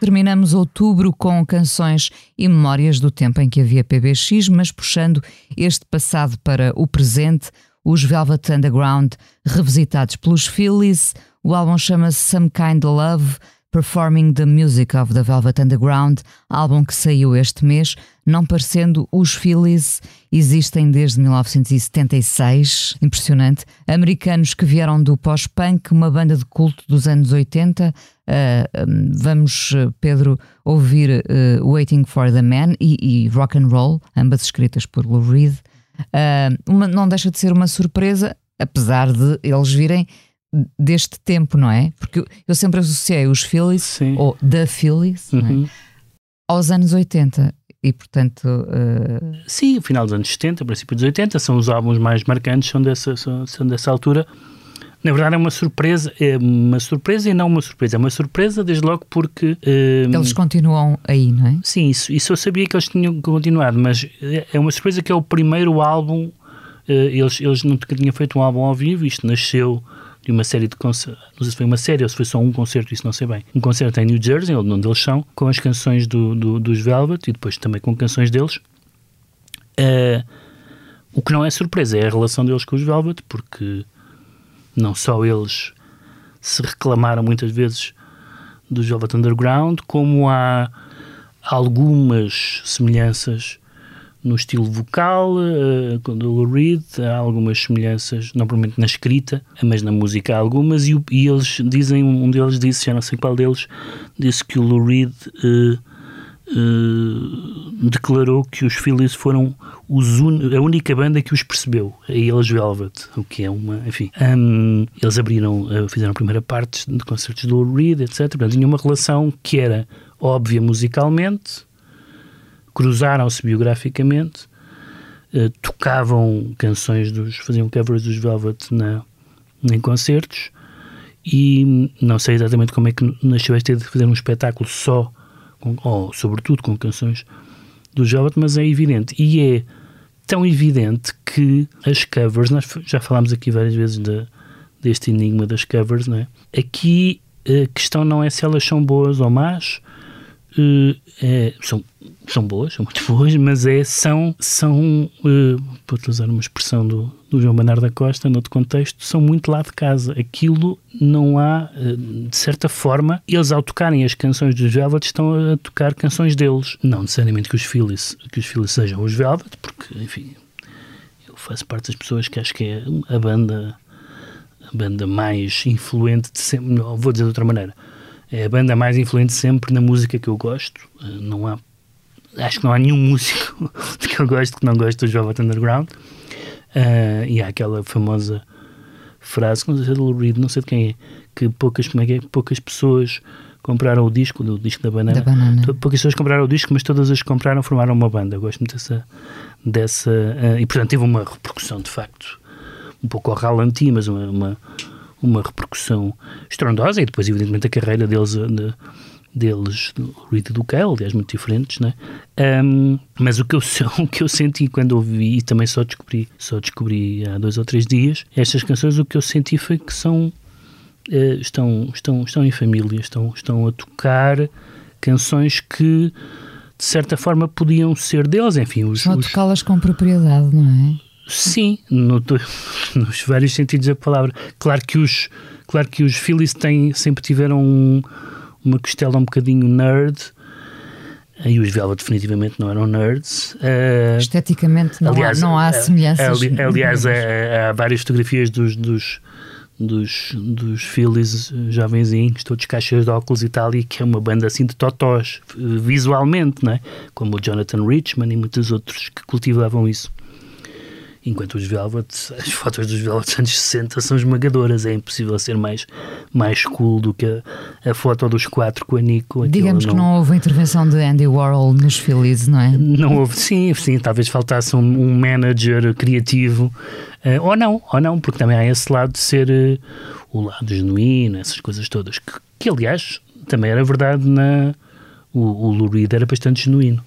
Terminamos outubro com canções e memórias do tempo em que havia PBX, mas puxando este passado para o presente, os Velvet Underground revisitados pelos Phillies. O álbum chama-se Some Kind of Love. Performing the Music of the Velvet Underground, álbum que saiu este mês, não parecendo os Phillies, existem desde 1976, impressionante. Americanos que vieram do pós-punk, uma banda de culto dos anos 80. Uh, um, vamos, Pedro, ouvir uh, Waiting for the Man e, e, Rock and Roll, ambas escritas por Lou Reed. Uh, uma, não deixa de ser uma surpresa, apesar de eles virem deste tempo, não é? Porque eu sempre associei os Phillies, Sim. ou The Phillies, é? uhum. é? aos anos 80. E portanto. Uh... Sim, final dos anos 70, princípio dos 80, são os álbuns mais marcantes, são dessa, são, são dessa altura. Na verdade, é uma surpresa, é uma surpresa e não uma surpresa. É uma surpresa, desde logo, porque. Uh... Eles continuam aí, não é? Sim, isso, isso eu sabia que eles tinham continuado, mas é uma surpresa que é o primeiro álbum. Uh, eles, eles nunca tinham feito um álbum ao vivo, isto nasceu de uma série de concertos, não sei se foi uma série ou se foi só um concerto, isso não sei bem. Um concerto em New Jersey, onde eles são, com as canções do, do, dos Velvet e depois também com canções deles. Uh, o que não é surpresa é a relação deles com os Velvet, porque não só eles se reclamaram muitas vezes dos Velvet Underground, como há algumas semelhanças no estilo vocal, uh, com o Reed, há algumas semelhanças, não propriamente na escrita, mas na música há algumas, e, e, eles dizem, um deles disse, já não sei qual deles, disse que o Lou Reed uh, uh, declarou que os Phillies foram un, a única banda que os percebeu, a eles Velvet, o que é uma, enfim, um, eles abriram, fizeram a primeira parte de concertos do Lou Reed, etc, portanto tinha uma relação que era óbvia musicalmente, cruzaram-se biograficamente, uh, tocavam canções dos. faziam covers dos Velvet na, em concertos e não sei exatamente como é que nasceu esta ideia de fazer um espetáculo só, com, ou sobretudo com canções dos Velvet, mas é evidente. E é tão evidente que as covers, nós já falámos aqui várias vezes de, deste enigma das covers, não é? Aqui a questão não é se elas são boas ou más, é, são são boas, são muito boas, mas é, são, são para utilizar uma expressão do, do João Bernardo da Costa, noutro contexto, são muito lá de casa. Aquilo não há, uh, de certa forma, eles ao tocarem as canções dos Velvet estão a tocar canções deles. Não necessariamente que os Phillies, que os Phillies sejam os Velvet, porque, enfim, eu faço parte das pessoas que acho que é a banda, a banda mais influente de sempre, vou dizer de outra maneira, é a banda mais influente sempre na música que eu gosto. Uh, não há acho que não há nenhum músico que eu gosto que não goste do Velvet Underground. Uh, e há aquela famosa frase, não sei se é do Reed, não sei de quem é, que poucas, como é que é, poucas pessoas compraram o disco, do disco da banana. Da banana. Poucas pessoas compraram o disco, mas todas as que compraram formaram uma banda. Eu gosto muito dessa. dessa uh, e portanto teve uma repercussão de facto, um pouco ao ralenti, mas uma, uma, uma repercussão estrondosa. E depois, evidentemente, a carreira deles. De, deles, do Reed e do Kyle, aliás, muito diferentes, né? Um, mas o que, eu, o que eu senti quando ouvi, e também só descobri, só descobri há dois ou três dias, estas canções, o que eu senti foi que são, uh, estão, estão, estão em família, estão, estão a tocar canções que, de certa forma, podiam ser deles, enfim. Os, a tocá-las com propriedade, não é? Sim, no, nos vários sentidos da palavra. Claro que os, claro que os Phillies têm, sempre tiveram um uma costela um bocadinho nerd, E os Velvet definitivamente não eram nerds. Uh, Esteticamente não aliás, há, não há semelhanças. Ali, aliás, há, há, várias fotografias dos, dos, dos, dos Phillies jovenzinhos, todos caixas de óculos e tal, e que é uma banda assim de totós, visualmente, não é? como o Jonathan Richman e muitos outros que cultivavam isso. Enquanto os Velvet, as fotos dos Velvet dos anos 60 são esmagadoras, é impossível ser mais, mais cool do que a, a foto dos quatro com a Nico. Digamos não, que não houve intervenção de Andy Warhol nos Phillies, não é? Não houve, sim, sim, talvez faltasse um, um manager criativo, uh, ou não, ou não, porque também há esse lado de ser uh, o lado genuíno, essas coisas todas, que, que aliás também era verdade na. O, o Lou Reed era bastante genuíno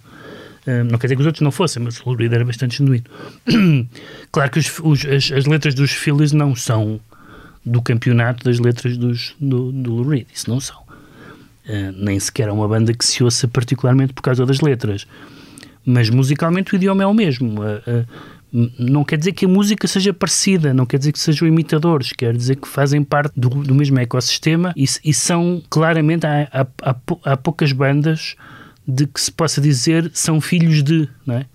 não quer dizer que os outros não fossem, mas o Reed era bastante genuíno. claro que os, os, as, as, letras dos Phillies não são do campeonato das letras dos, do, do Lou Reed, isso não são. Uh, nem sequer é uma banda que se ouça particularmente por causa das letras. Mas musicalmente o idioma é o mesmo. Uh, uh, não quer dizer que a música seja parecida, não quer dizer que sejam imitadores, quer dizer que fazem parte do, do mesmo ecossistema e, e são claramente. Há, há, há poucas bandas de que se possa dizer são filhos de, não é?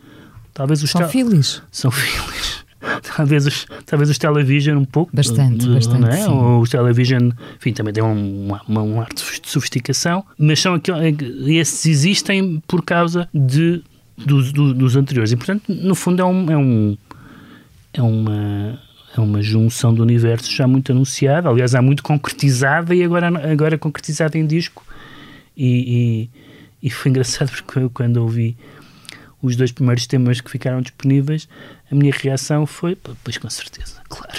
Talvez os são filhos. São filhos. talvez os, talvez os television um pouco. Bastante, bastante. É? Ou os television, enfim, também tem um, uma, um ar de sofisticação, mas são aqueles, esses existem por causa de, dos, dos anteriores. E, portanto, no fundo, é, um, é, um, é uma. É uma junção do universo já muito anunciada, aliás, há muito concretizada e agora, agora concretizada em disco. E, e e foi engraçado porque eu, quando ouvi os dois primeiros temas que ficaram disponíveis, a minha reação foi: pois com certeza, claro.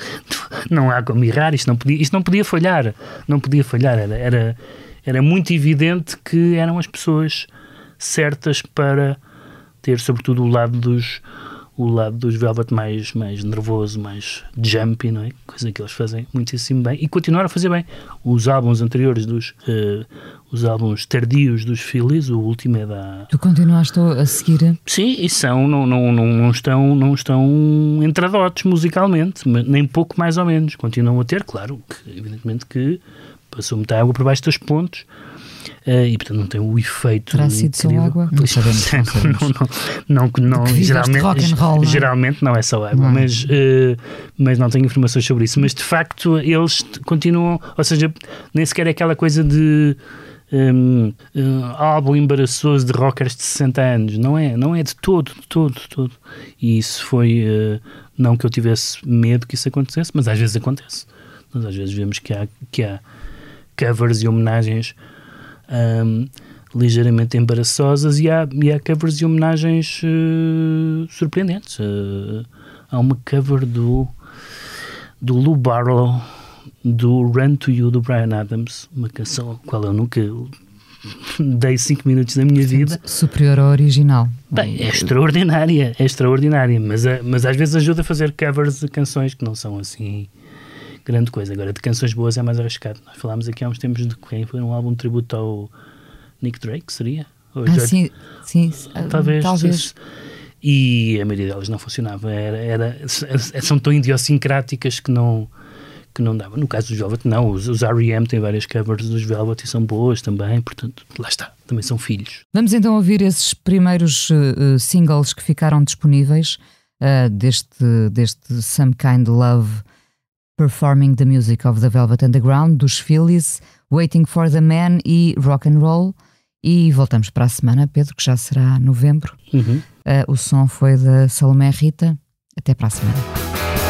não há como errar, isto não podia, isto não podia falhar. Não podia falhar. Era, era, era muito evidente que eram as pessoas certas para ter, sobretudo, o lado dos o lado dos Velvet mais, mais nervoso, mais jumpy, não é? Coisa que eles fazem muitíssimo bem e continuaram a fazer bem. Os álbuns anteriores dos uh, os álbuns tardios dos Phillies, o último é da. Tu continuaste a seguir? Sim, e são, não, não, não, não estão, não estão entradotes musicalmente, nem pouco mais ou menos. Continuam a ter, claro, que, evidentemente que passou muita água por baixo dos pontos e portanto não tem o efeito Terá sido só água? Não sabemos, não, sabemos. não, não, não, geralmente, rock and roll, geralmente não é só água, mas, uh, mas não tenho informações sobre isso. Mas de facto eles continuam, ou seja, nem sequer é aquela coisa de um, um, álbum embaraçoso de rockers de 60 anos, não é, não é de todo, de todo, de todo. E isso foi, uh, não que eu tivesse medo que isso acontecesse, mas às vezes acontece. Mas às vezes vemos que há, que há covers e homenagens um, ligeiramente embaraçosas e há, e há covers e homenagens uh, surpreendentes. Uh, há uma cover do, do Lou Barlow do Run to You do Brian Adams, uma canção a qual eu nunca dei 5 minutos da minha vida. Superior ao original. Bem, é extraordinária, é extraordinária, mas, mas às vezes ajuda a fazer covers de canções que não são assim grande coisa. Agora, de canções boas é mais arriscado. Nós falámos aqui há uns tempos de quem foi um álbum de tributo ao Nick Drake, seria? Ou ah, sim, sim, talvez. talvez. E a maioria delas não funcionava. Era, era, são tão idiosincráticas que não que não dava. No caso dos Velvet, não. Os, os R.E.M. têm várias covers dos Velvet e são boas também, portanto, lá está. Também são filhos. Vamos então ouvir esses primeiros uh, singles que ficaram disponíveis uh, deste, deste Some Kind Love Performing the Music of the Velvet Underground, dos Phillies, Waiting for the Man e Rock and Roll. E voltamos para a semana, Pedro, que já será novembro. Uhum. Uh, o som foi da Salomé Rita. Até para a semana.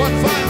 What fun!